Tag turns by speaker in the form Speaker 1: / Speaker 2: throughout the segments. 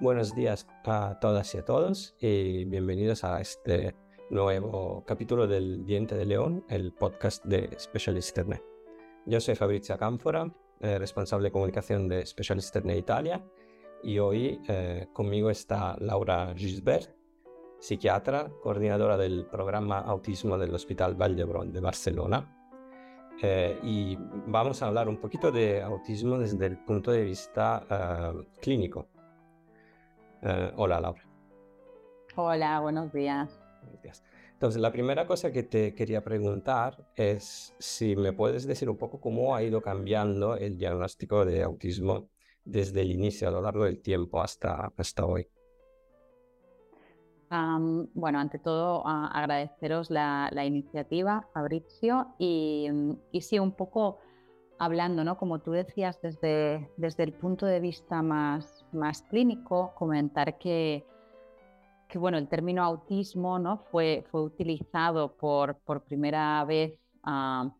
Speaker 1: Buenos días a todas y a todos y bienvenidos a este nuevo capítulo del Diente de León, el podcast de Specialist Internet. Yo soy Fabrizio Cánfora, eh, responsable de comunicación de Specialist Internet Italia y hoy eh, conmigo está Laura Gisbert, psiquiatra, coordinadora del programa Autismo del Hospital Vall de Barcelona. Eh, y vamos a hablar un poquito de autismo desde el punto de vista clínico. Eh, hola, Laura.
Speaker 2: Hola, buenos días.
Speaker 1: Buenos días. Entonces, la primera cosa que te quería preguntar es si me puedes decir un poco cómo ha ido cambiando el diagnóstico de autismo desde el inicio, a lo largo del tiempo hasta, hasta hoy.
Speaker 2: bueno, ante todo agradeceros la, iniciativa, Fabrizio, y, y, sí, un poco hablando, ¿no? Como tú decías, desde, desde el punto de vista más, más clínico, comentar que, que bueno, el término autismo ¿no? fue, fue utilizado por, por primera vez ah,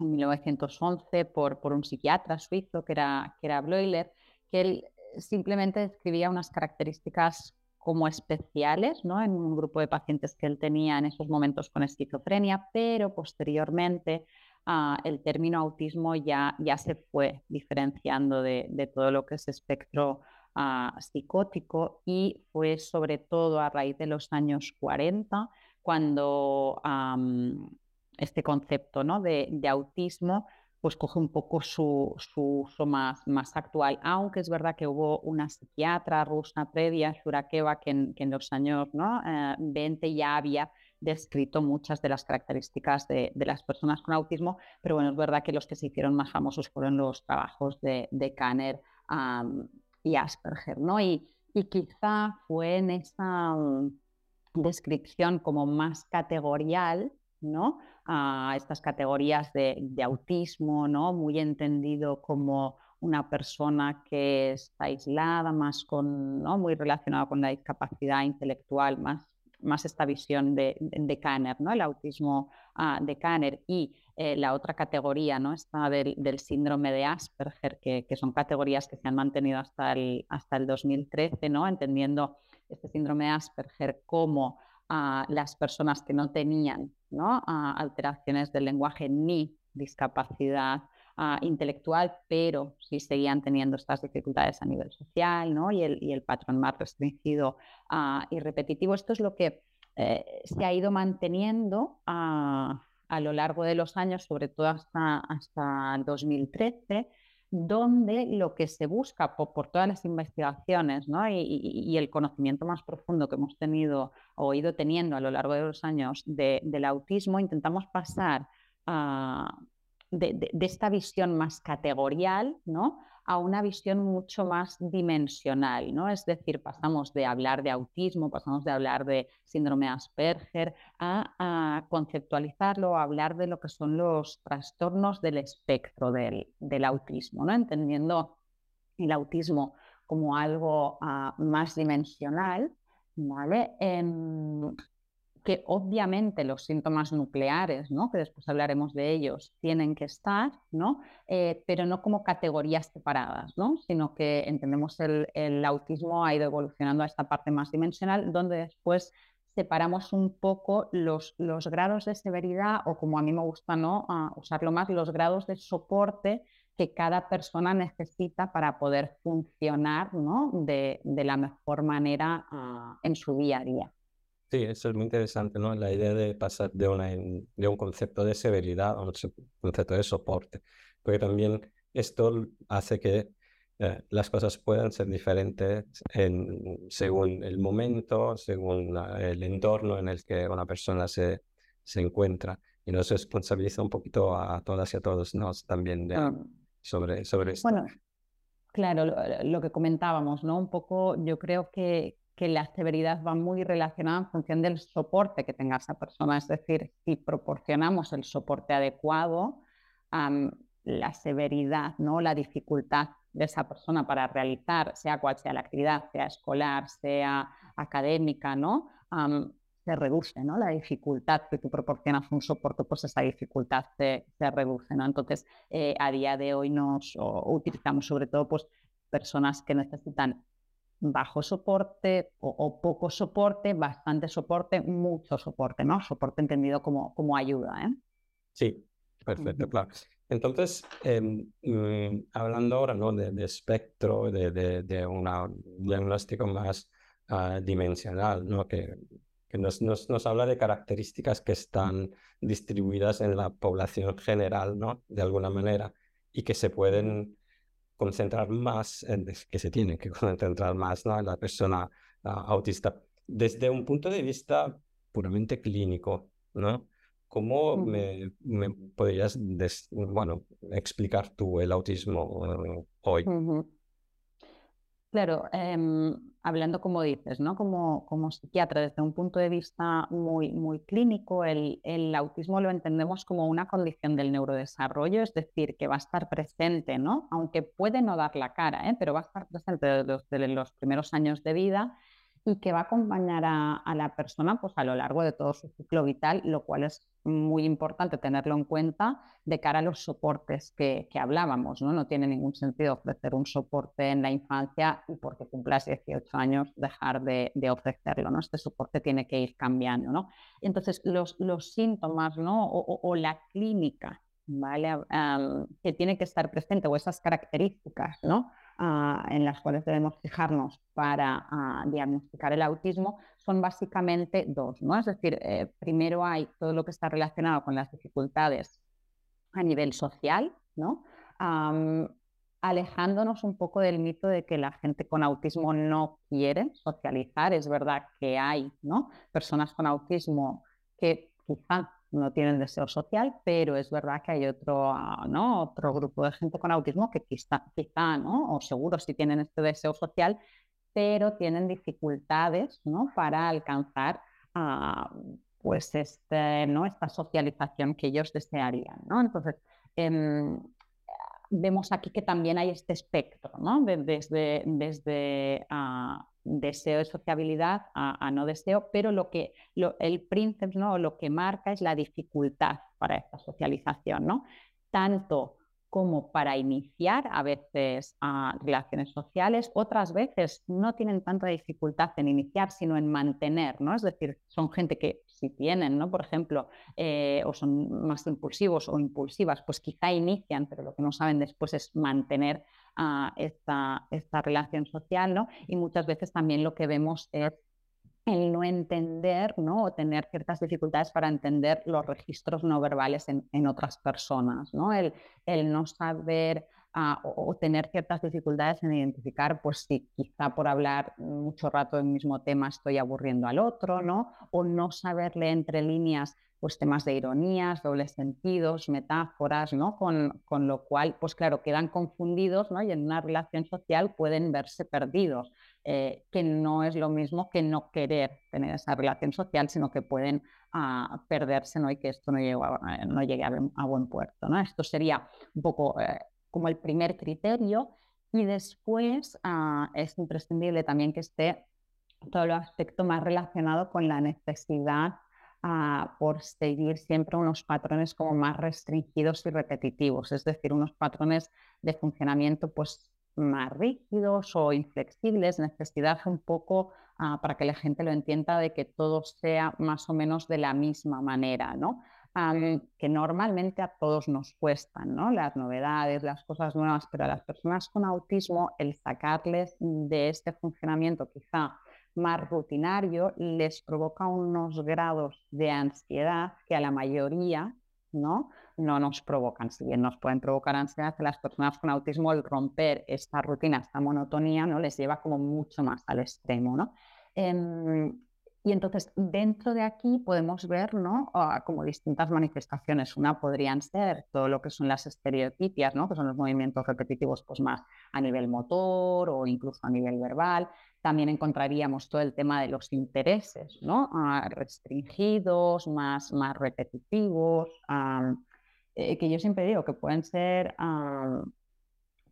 Speaker 2: en 1911 por, por un psiquiatra suizo que era, que era Bleuler, que él simplemente describía unas características como especiales ¿no? en un grupo de pacientes que él tenía en esos momentos con esquizofrenia, pero posteriormente ah, el término autismo ya, ya se fue diferenciando de, de todo lo que es espectro psicótico y fue sobre todo a raíz de los años 40 cuando este concepto ¿no? de, autismo pues coge un poco su, su uso más, más actual, aunque es verdad que hubo una psiquiatra rusa previa, Shurakeva, que en, los años ¿no? 20 eh, ya había descrito muchas de las características de, de, las personas con autismo, pero bueno, es verdad que los que se hicieron más famosos fueron los trabajos de, de Kanner y Asperger, ¿no? Y, y quizá fue en esa mm, descripción como más categorial, ¿no? A estas categorías de, de, autismo, ¿no? Muy entendido como una persona que está aislada, más con, ¿no? Muy relacionada con la discapacidad intelectual, más más esta visión de, de Kanner, ¿no? el autismo ah, de Kanner y eh, la otra categoría, ¿no? Esta del, síndrome de Asperger, que, son categorías que se han mantenido hasta el, hasta el 2013, ¿no? entendiendo este síndrome de Asperger como a las personas que no tenían ¿no? alteraciones del lenguaje ni discapacidad intelectual, pero sí seguían teniendo estas dificultades a nivel social ¿no? y, el, y el patrón más restringido y repetitivo. Esto es lo que eh, se ha ido manteniendo a, a, lo largo de los años, sobre todo hasta, hasta el 2013 donde lo que se busca por, todas las investigaciones ¿no? y, y, el conocimiento más profundo que hemos tenido o ido teniendo a lo largo de los años de, del autismo, intentamos pasar a, de, esta visión más categorial ¿no? a una visión mucho más dimensional. ¿no? Es decir, pasamos de hablar de autismo, pasamos de hablar de síndrome Asperger, a, conceptualizarlo, a hablar de lo que son los trastornos del espectro del, autismo, ¿no? entendiendo el autismo como algo ah, más dimensional. ¿Vale? Que obviamente los síntomas nucleares, ¿no? que después hablaremos de ellos, tienen que estar, ¿no? Eh, pero no como categorías separadas, ¿no? sino que entendemos el, el autismo ha ido evolucionando a esta parte más dimensional, donde después separamos un poco los, los grados de severidad o como a mí me gusta ¿no? usarlo más, los grados de soporte que cada persona necesita para poder funcionar ¿no? de, de la mejor manera ah, en su día a día.
Speaker 1: Sí, eso es muy interesante, ¿no? La idea de pasar de, una, de un concepto de severidad a un concepto de soporte, porque también esto hace que eh, las cosas puedan ser diferentes en, según el momento, según el entorno en el que una persona se, se encuentra. Y nos responsabiliza un poquito a todas y a todos nos también de, ah. sobre, sobre esto.
Speaker 2: Bueno, claro, lo, lo, que comentábamos, ¿no? Un poco, yo creo que, que la severidad va muy relacionada en función del soporte que tenga esa persona. Es decir, si proporcionamos el soporte adecuado, la severidad, ¿no? la dificultad de esa persona para realizar, sea cual sea la actividad, sea escolar, sea académica, ¿no? se reduce, ¿no? La dificultad que tú proporcionas un soporte, pues esa dificultad se, se reduce, ¿no? Entonces, eh, a día de hoy nos utilizamos sobre todo, pues, personas que necesitan bajo soporte o, poco soporte, bastante soporte, mucho soporte, ¿no? Soporte entendido como, como ayuda, ¿eh?
Speaker 1: Sí, perfecto, claro. Entonces, mm, hablando ahora ¿no? de, espectro, de, de, un diagnóstico más ah, dimensional, ¿no? que, que nos, nos, nos, habla de características que están distribuidas en la población general, ¿no? de alguna manera, y que se pueden concentrar más, en, que se tienen que concentrar más ¿no? en la persona ah, autista. Desde un punto de vista puramente clínico, ¿no? ¿Cómo me, podrías bueno, explicar tú el autismo eh, hoy?
Speaker 2: Claro, em, hablando como dices, ¿no? Como, como psiquiatra, desde un punto de vista muy, muy clínico, el, el, autismo lo entendemos como una condición del neurodesarrollo, es decir, que va a estar presente, ¿no? Aunque puede no dar la cara, ¿eh? pero va a estar presente desde los primeros años de vida y que va a acompañar a, la persona pues, a lo largo de todo su ciclo vital, lo cual es muy importante tenerlo en cuenta de cara a los soportes que, hablábamos. ¿no? no tiene ningún sentido ofrecer un soporte en la infancia y porque cumplas 18 años dejar de, ofrecerlo. ¿no? Este soporte tiene que ir cambiando. ¿no? Entonces, los, los síntomas ¿no? o, la clínica ¿vale? que tiene que estar presente o esas características ¿no? Ah, en las cuales debemos fijarnos para ah, diagnosticar el autismo son básicamente dos, ¿no? Es decir, eh, primero hay todo lo que está relacionado con las dificultades a nivel social, ¿no? alejándonos un poco del mito de que la gente con autismo no quiere socializar. Es verdad que hay ¿no? personas con autismo que quizá no tienen deseo social, pero es verdad que hay otro, ah, ¿no? otro grupo de gente con autismo que quizá, quizá ¿no? o seguro sí tienen este deseo social, pero tienen dificultades ¿no? para alcanzar ah, pues este, ¿no? esta socialización que ellos desearían. ¿no? Entonces, em, vemos aquí que también hay este espectro, ¿no? desde, desde ah, deseo de sociabilidad a, no deseo, pero lo que el príncipe, ¿no? lo que marca es la dificultad para esta socialización, ¿no? tanto como para iniciar a veces a relaciones sociales, otras veces no tienen tanta dificultad en iniciar, sino en mantener, ¿no? Es decir, son gente que si tienen, ¿no? Por ejemplo, eh, o son más impulsivos o impulsivas, pues quizá inician, pero lo que no saben después es mantener uh, esta, esta relación social, ¿no? Y muchas veces también lo que vemos es el no entender ¿no? o tener ciertas dificultades para entender los registros no verbales en, en otras personas, ¿no? El, el no saber o, tener ciertas dificultades en identificar, pues si quizá por hablar mucho rato del mismo tema estoy aburriendo al otro, ¿no? O no saberle entre líneas pues temas de ironías, dobles sentidos, metáforas, ¿no? Con, con, lo cual, pues claro, quedan confundidos, ¿no? Y en una relación social pueden verse perdidos. Eh, que no es lo mismo que no querer tener esa relación social, sino que pueden ah, perderse ¿no? y que esto no llegue a, eh, no llegue a, buen puerto. ¿no? Esto sería un poco eh, como el primer criterio y después ah, es imprescindible también que esté todo el aspecto más relacionado con la necesidad ah, por seguir siempre unos patrones como más restringidos y repetitivos, es decir, unos patrones de funcionamiento pues más rígidos o inflexibles, necesidad un poco ah, para que la gente lo entienda de que todo sea más o menos de la misma manera, ¿no? Que normalmente a todos nos cuestan, ¿no? Las novedades, las cosas nuevas, pero a las personas con autismo el sacarles de este funcionamiento quizá más rutinario les provoca unos grados de ansiedad que a la mayoría, ¿no? no nos provocan. Si bien nos pueden provocar ansiedad, las personas con autismo el romper esta rutina, esta monotonía, ¿no? les lleva como mucho más al extremo. ¿no? Em, y entonces, dentro de aquí podemos ver ¿no? Ah, como distintas manifestaciones. Una podrían ser todo lo que son las estereotipias, ¿no? que son los movimientos repetitivos pues, más a nivel motor o incluso a nivel verbal. También encontraríamos todo el tema de los intereses, ¿no? Ah, restringidos, más, más repetitivos. Eh, que yo siempre digo que pueden ser,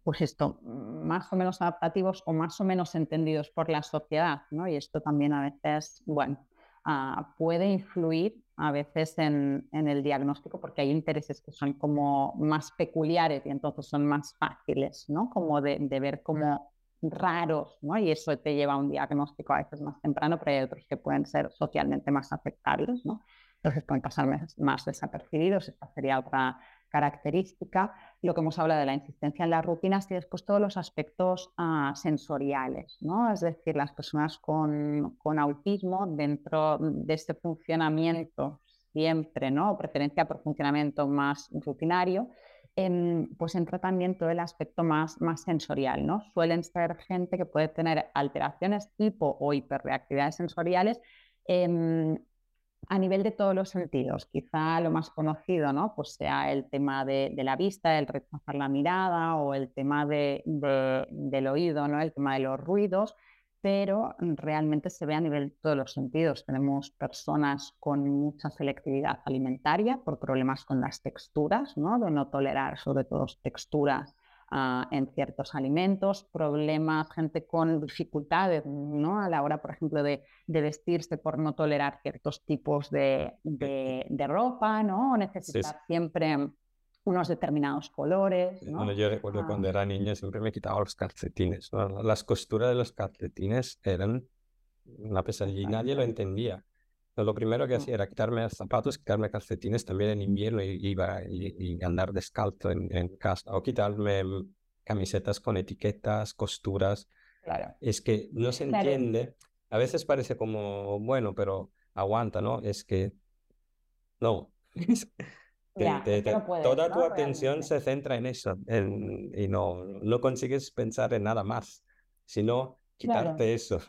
Speaker 2: pues esto, más o menos adaptativos o más o menos entendidos por la sociedad, ¿no? Y esto también a veces, bueno, ah, puede influir a veces en, el diagnóstico porque hay intereses que son como más peculiares y entonces son más fáciles, ¿no? Como de, ver cómo raros, ¿no? Y eso te lleva a un diagnóstico a veces más temprano, pero hay otros que pueden ser socialmente más afectables, ¿no? Entonces pueden pasar más desapercibidos. Esta sería otra característica. Lo que hemos hablado de la insistencia en las rutinas y después todos los aspectos ah, sensoriales, ¿no? Es decir, las personas con, con, autismo dentro de este funcionamiento siempre, ¿no? Preferencia por funcionamiento más rutinario, em, pues entra también todo el aspecto más, más sensorial, ¿no? Suelen ser gente que puede tener alteraciones tipo o hiperreactividades sensoriales em, a nivel de todos los sentidos. Quizá lo más conocido, ¿no? Pues sea el tema de, la vista, el rechazar la mirada o el tema de, del oído, ¿no? El tema de los ruidos, pero realmente se ve a nivel de todos los sentidos. Tenemos personas con mucha selectividad alimentaria por problemas con las texturas, ¿no? De no tolerar sobre todo texturas Ah, en ciertos alimentos, problemas, gente con dificultades ¿no? a la hora, por ejemplo, de, vestirse por no tolerar ciertos tipos de, de, ropa, ¿no? o necesitar siempre unos determinados colores. ¿no?
Speaker 1: yo recuerdo cuando ah. era niña siempre me quitaba los calcetines. Las costuras de los calcetines eran una pesadilla y nadie lo entendía lo primero que hacía era quitarme zapatos, quitarme calcetines también en invierno y iba y, andar descalzo en, casa o quitarme mm, camisetas con etiquetas, costuras. Claro. Es que no se entiende. A veces parece como, bueno, pero aguanta, ¿no? Es que no. toda tu atención se centra en eso y no, no consigues pensar en nada más, sino quitarte eso.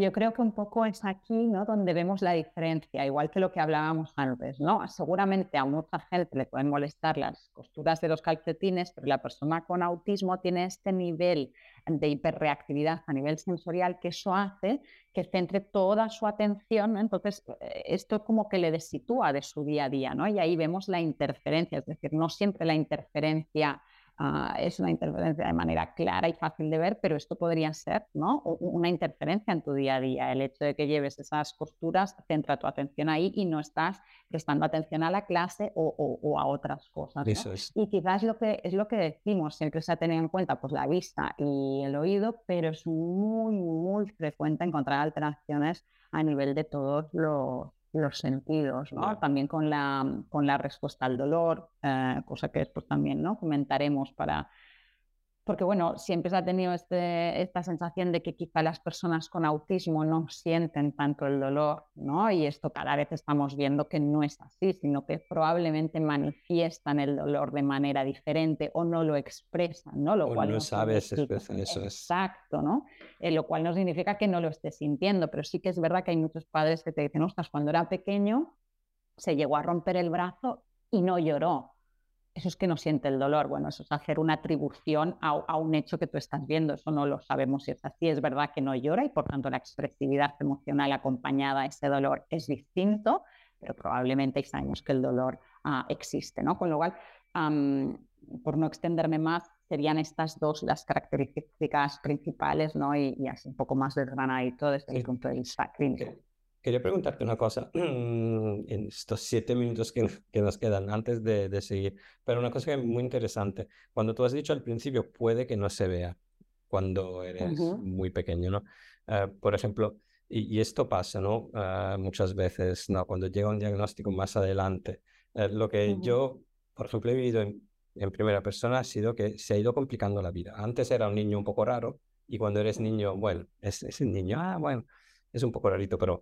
Speaker 2: Yo creo que un poco es aquí ¿no? donde vemos la diferencia, igual que lo que hablábamos antes. ¿no? Seguramente a mucha gente le pueden molestar las costuras de los calcetines, pero la persona con autismo tiene este nivel de hiperreactividad a nivel sensorial que eso hace que centre toda su atención. Entonces, eh, esto como que le desitúa de su día a día. ¿no? Y ahí vemos la interferencia, es decir, no siempre la interferencia Ah, es una interferencia de manera clara y fácil de ver, pero esto podría ser ¿no? una interferencia en tu día a día. El hecho de que lleves esas costuras centra tu atención ahí y no estás prestando atención a la clase o, a otras cosas. Y quizás lo que, es lo que decimos, siempre se ha tenido en cuenta pues, la vista y el oído, pero es muy, muy frecuente encontrar alteraciones a nivel de todos los, los sentidos, ¿no? También con la, con la respuesta al dolor, eh, cosa que después también ¿no? comentaremos para, porque bueno, siempre se ha tenido este, esta sensación de que quizá las personas con autismo no sienten tanto el dolor, ¿no? Y esto cada vez estamos viendo que no es así, sino que probablemente manifiestan el dolor de manera diferente o no lo expresan, ¿no?
Speaker 1: Lo cual no sabes
Speaker 2: expresar
Speaker 1: eso.
Speaker 2: Exacto, ¿no? Eh, lo cual no significa que no lo estés sintiendo, pero sí que es verdad que hay muchos padres que te dicen, ostras, cuando era pequeño se llegó a romper el brazo y no lloró eso es que no siente el dolor. Bueno, eso es hacer una atribución a, un hecho que tú estás viendo. Eso no lo sabemos si es así. Es verdad que no llora y por tanto la expresividad emocional acompañada a ese dolor es distinto, pero probablemente sabemos que el dolor ah, existe, ¿no? Con lo cual, por no extenderme más, serían estas dos las características principales, ¿no? Y, así un poco más desgranadito desde el punto de vista clínico.
Speaker 1: Quería preguntarte una cosa en estos siete minutos que, nos quedan antes de, seguir, pero una cosa muy interesante. Cuando tú has dicho al principio, puede que no se vea cuando eres muy pequeño, ¿no? Ah, por ejemplo, y, esto pasa, ¿no? Ah, muchas veces, ¿no? Cuando llega un diagnóstico más adelante. Eh, lo que yo, por ejemplo, he vivido en, primera persona ha sido que se ha ido complicando la vida. Antes era un niño un poco raro y cuando eres niño, bueno, es, es un niño, ah, bueno, es un poco rarito, pero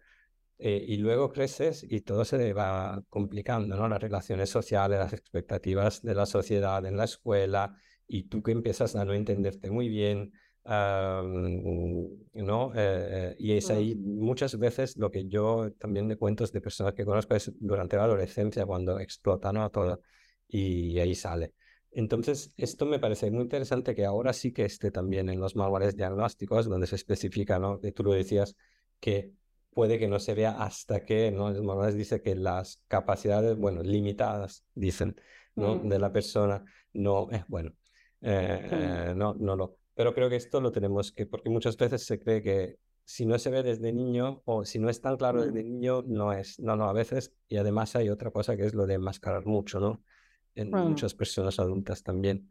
Speaker 1: eh, y luego creces y todo se va complicando, ¿no? Las relaciones sociales, las expectativas de la sociedad en la escuela, y tú que empiezas a no entenderte muy bien, ¿no? Eh, eh, y es ahí muchas veces lo que yo también de cuentos de personas que conozco es durante la adolescencia cuando explota, ¿no? Todo, y ahí sale. Entonces, esto me parece muy interesante que ahora sí que esté también en los manuales diagnósticos, donde se especifica, ¿no? Que tú lo decías, que puede que no se vea hasta que, ¿no? Manuales dice que las capacidades, bueno, limitadas, dicen, ¿no? De la persona, no, es bueno, eh, no, no lo. Pero creo que esto lo tenemos que, porque muchas veces se cree que si no se ve desde niño o si no es tan claro desde niño, no es. No, no, a veces, y además hay otra cosa que es lo de enmascarar mucho, ¿no? En muchas personas adultas también.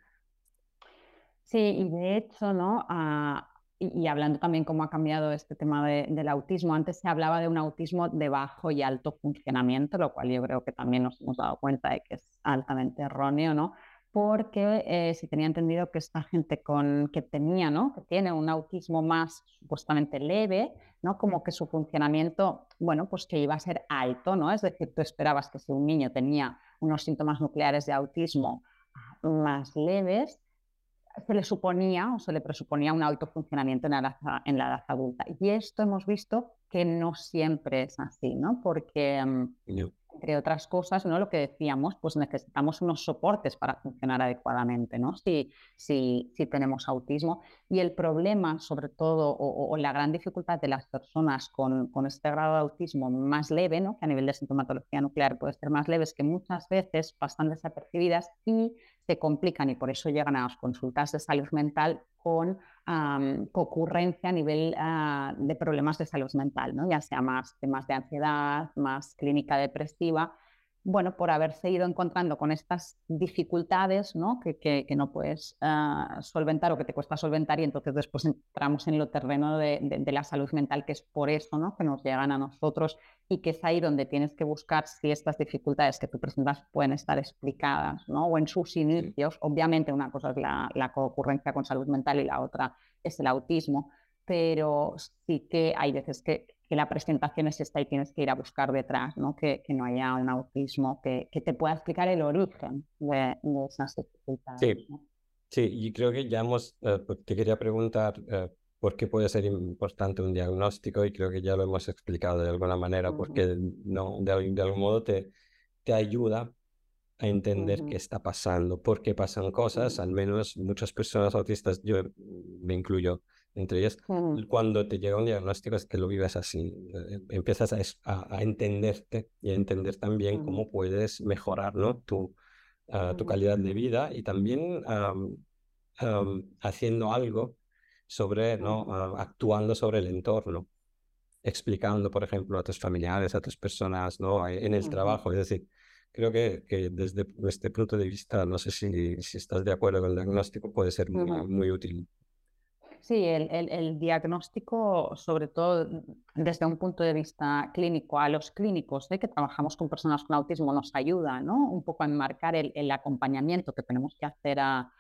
Speaker 2: Sí, y de hecho, ¿no? Ah, y, hablando también cómo ha cambiado este tema del autismo, antes se hablaba de un autismo de bajo y alto funcionamiento, lo cual yo creo que también nos hemos dado cuenta de que es altamente erróneo, ¿no? Porque eh, se tenía entendido que esta gente con, que tenía, ¿no? Que tiene un autismo más supuestamente leve, ¿no? Como que su funcionamiento, bueno, pues que iba a ser alto, ¿no? Es decir, tú esperabas que si un niño tenía unos síntomas nucleares de autismo más leves, se le suponía o se le presuponía un alto funcionamiento en la, edad, adulta. Y esto hemos visto que no siempre es así, ¿no? Porque, mm, entre otras cosas, ¿no? Lo que decíamos, pues necesitamos unos soportes para funcionar adecuadamente, ¿no? Si, si, si tenemos autismo. Y el problema, sobre todo, o, o, la gran dificultad de las personas con, con, este grado de autismo más leve, ¿no? Que a nivel de sintomatología nuclear puede ser más leve, es que muchas veces pasan desapercibidas y se complican y por eso llegan a las consultas de salud mental con ocurrencia a nivel ah, de problemas de salud mental, ¿no? ya sea más temas de ansiedad, más clínica depresiva bueno, por haberse ido encontrando con estas dificultades ¿no? Que, que, no puedes ah, solventar o que te cuesta solventar y entonces después entramos en lo terreno de, de, la salud mental, que es por eso ¿no? que nos llegan a nosotros y que es ahí donde tienes que buscar si estas dificultades que tú presentas pueden estar explicadas ¿no? o en sus inicios. Obviamente una cosa es la, la concurrencia con salud mental y la otra es el autismo, pero sí que hay veces que que la presentación es esta y tienes que ir a buscar detrás, ¿no? Que, que no haya un autismo que, que, te pueda explicar el origen de, esas dificultades.
Speaker 1: Sí, sí, y creo que ya hemos, eh, pues, te quería preguntar eh, por qué puede ser importante un diagnóstico y creo que ya lo hemos explicado de alguna manera, porque no, de, de, algún modo te, te ayuda a entender qué está pasando, por qué pasan cosas, al menos muchas personas autistas, yo me incluyo, entre ellas, cuando te llega un diagnóstico es que lo vives así, eh, empiezas a, a, entenderte y a entender también cómo puedes mejorar ¿no? tu, ah, tu calidad de vida y también haciendo algo sobre, ¿no? Ah, actuando sobre el entorno, explicando, por ejemplo, a tus familiares, a tus personas ¿no? en el trabajo, es decir, creo que, que, desde este punto de vista, no sé si, si estás de acuerdo con el diagnóstico, puede ser muy, muy útil.
Speaker 2: Sí, el, diagnóstico, sobre todo desde un punto de vista clínico, a los clínicos ¿eh? que trabajamos con personas con autismo nos ayuda ¿no? un poco a enmarcar el, acompañamiento que tenemos que hacer a,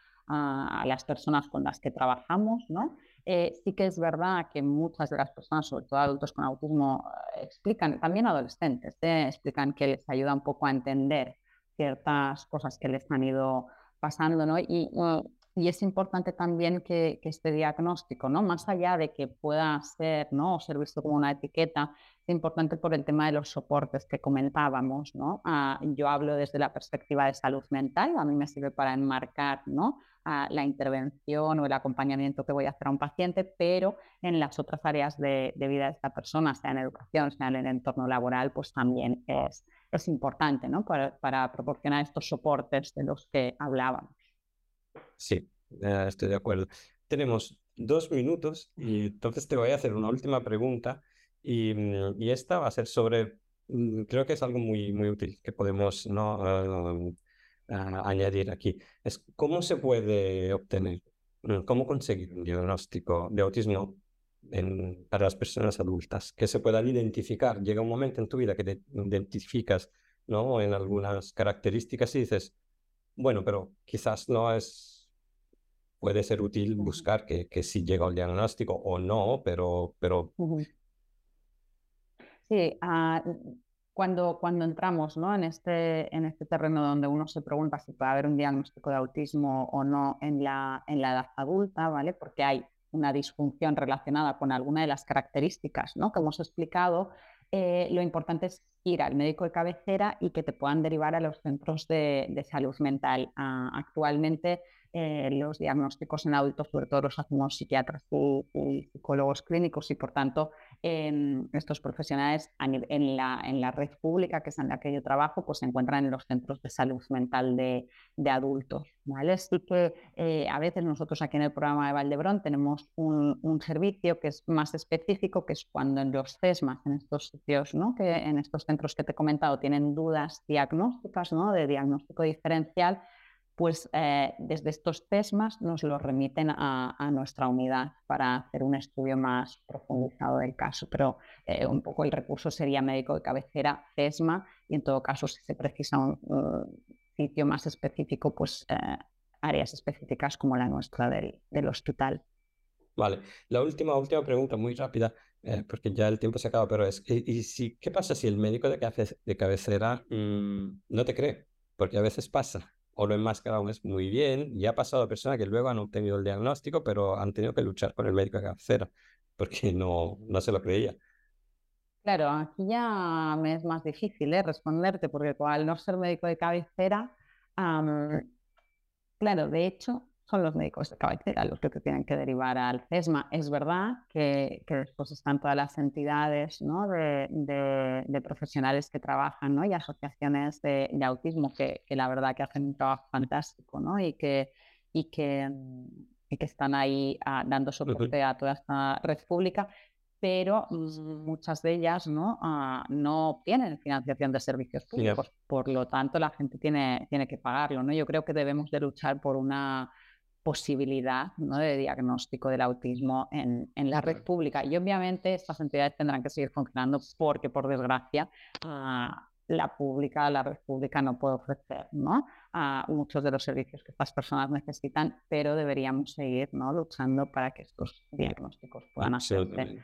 Speaker 2: las personas con las que trabajamos. ¿no? Eh, sí que es verdad que muchas de las personas, sobre todo adultos con autismo, eh, explican, también adolescentes, explican que les ayuda un poco a entender ciertas cosas que les han ido pasando, ¿no? Y y es importante también que, este diagnóstico, ¿no? más allá de que pueda ser ¿no? o ser visto como una etiqueta, es importante por el tema de los soportes que comentábamos. ¿no? Ah, yo hablo desde la perspectiva de salud mental, a mí me sirve para enmarcar ¿no? Ah, la intervención o el acompañamiento que voy a hacer a un paciente, pero en las otras áreas de, vida de esta persona, sea en educación, sea en el entorno laboral, pues también es, es importante ¿no? para, para proporcionar estos soportes de los que hablábamos.
Speaker 1: Sí, estoy de acuerdo. Tenemos dos minutos y entonces te voy a hacer una última pregunta y, mm, y esta va a ser sobre, mm, creo que es algo muy, muy útil que podemos ¿no? Ah, añadir aquí. Es cómo se puede obtener, mm, cómo conseguir un diagnóstico de autismo en, para las personas adultas, que se puedan identificar. Llega un momento en tu vida que te identificas ¿no? en algunas características y dices, bueno, pero quizás no es, puede ser útil buscar que, que si llega el diagnóstico o no, pero... pero...
Speaker 2: Sí, ah, cuando, cuando entramos ¿no? en, este, en este terreno donde uno se pregunta si puede haber un diagnóstico de autismo o no en la, en la edad adulta, ¿vale? Porque hay una disfunción relacionada con alguna de las características ¿no? que hemos explicado, eh, lo importante es ir al médico de cabecera y que te puedan derivar a los centros de, salud mental. Ah, actualmente eh, los diagnósticos en adultos, sobre todo los hacemos psiquiatras y, psicólogos clínicos y por tanto em, estos profesionales en la, en la, red pública, que es en la que yo trabajo, pues se encuentran en los centros de salud mental de, de adultos. ¿vale? Así que eh, a veces nosotros aquí en el programa de Valdebrón tenemos un, un, servicio que es más específico, que es cuando en los CESMAS, en estos sitios, ¿no? que en estos centros que te he comentado tienen dudas diagnósticas, ¿no? de diagnóstico diferencial, pues eh, desde estos TESMAS nos los remiten a, nuestra unidad para hacer un estudio más profundizado del caso. Pero eh, un poco el recurso sería médico de cabecera, TESMA, y en todo caso, si se precisa un sitio más específico, pues eh, áreas específicas como la nuestra del, hospital.
Speaker 1: Vale, la última, última pregunta, muy rápida, porque ya el tiempo se acaba, pero es, ¿y, si, qué pasa si el médico de, de cabecera mm, no te cree? Porque a veces pasa o lo enmascaramos muy bien. Y ha pasado a personas que luego han obtenido el diagnóstico, pero han tenido que luchar con el médico de cabecera porque no, no se lo creía.
Speaker 2: Claro, aquí ya me es más difícil ¿eh? responderte, porque al no ser médico de cabecera, claro, de hecho, son los médicos de cabecera los que te tienen que derivar al CESMA. Es verdad que, después están todas las entidades ¿no? de, profesionales que trabajan ¿no? y asociaciones de, autismo que, la verdad que hacen un trabajo fantástico ¿no? y, que, y, que, y que están ahí ah, dando soporte a toda esta red pública, pero mm, muchas de ellas ¿no? Ah, no tienen financiación de servicios públicos, por lo tanto la gente tiene, tiene que pagarlo. ¿no? Yo creo que debemos de luchar por una posibilidad ¿no? de diagnóstico del autismo en, en, la red pública. Y obviamente estas entidades tendrán que seguir funcionando porque, por desgracia, ah, la pública, la red pública no puede ofrecer ¿no? a muchos de los servicios que estas personas necesitan, pero deberíamos seguir ¿no? luchando para que estos diagnósticos puedan hacerse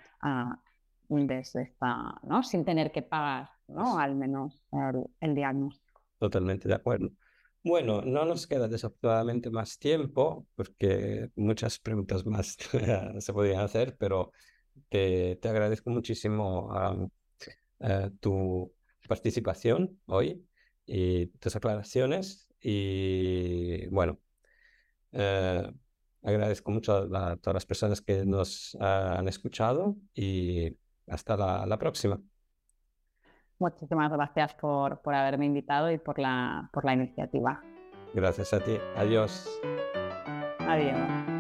Speaker 2: desde esta, ¿no? sin tener que pagar ¿no? al menos el diagnóstico.
Speaker 1: Totalmente de acuerdo. Bueno, no nos queda desafortunadamente más tiempo porque muchas preguntas más se podrían hacer, pero te, te agradezco muchísimo eh, tu participación hoy y tus aclaraciones y bueno, eh, agradezco mucho a, todas las personas que nos han escuchado y hasta la, la próxima.
Speaker 2: Muchísimas gracias por, por haberme invitado y por la, por la iniciativa.
Speaker 1: Gracias a ti. Adiós.
Speaker 2: Adiós.